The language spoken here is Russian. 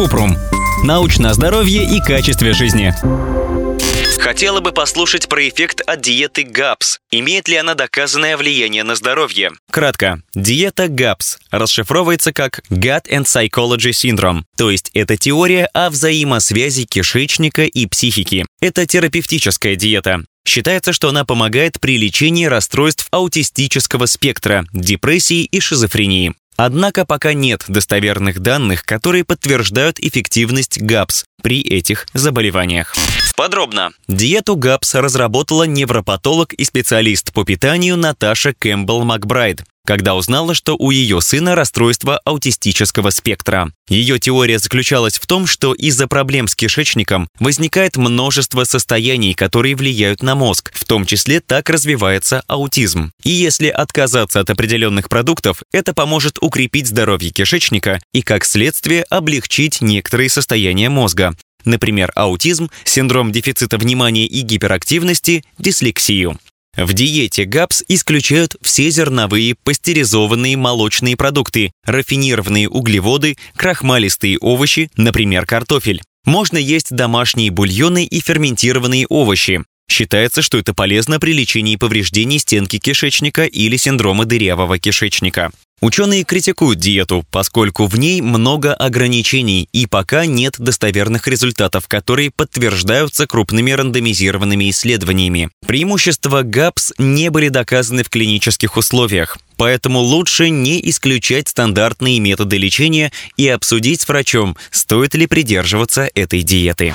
Купрум. Научно о здоровье и качестве жизни. Хотела бы послушать про эффект от диеты GAPS. Имеет ли она доказанное влияние на здоровье? Кратко. Диета GAPS расшифровывается как Gut and Psychology Syndrome, то есть это теория о взаимосвязи кишечника и психики. Это терапевтическая диета. Считается, что она помогает при лечении расстройств аутистического спектра, депрессии и шизофрении. Однако пока нет достоверных данных, которые подтверждают эффективность GAPS при этих заболеваниях. Подробно. Диету GAPS разработала невропатолог и специалист по питанию Наташа Кэмпбелл Макбрайд когда узнала, что у ее сына расстройство аутистического спектра. Ее теория заключалась в том, что из-за проблем с кишечником возникает множество состояний, которые влияют на мозг, в том числе так развивается аутизм. И если отказаться от определенных продуктов, это поможет укрепить здоровье кишечника и, как следствие, облегчить некоторые состояния мозга, например, аутизм, синдром дефицита внимания и гиперактивности, дислексию. В диете GAPS исключают все зерновые, пастеризованные молочные продукты, рафинированные углеводы, крахмалистые овощи, например, картофель. Можно есть домашние бульоны и ферментированные овощи. Считается, что это полезно при лечении повреждений стенки кишечника или синдрома дырявого кишечника. Ученые критикуют диету, поскольку в ней много ограничений и пока нет достоверных результатов, которые подтверждаются крупными рандомизированными исследованиями. Преимущества GAPS не были доказаны в клинических условиях. Поэтому лучше не исключать стандартные методы лечения и обсудить с врачом, стоит ли придерживаться этой диеты.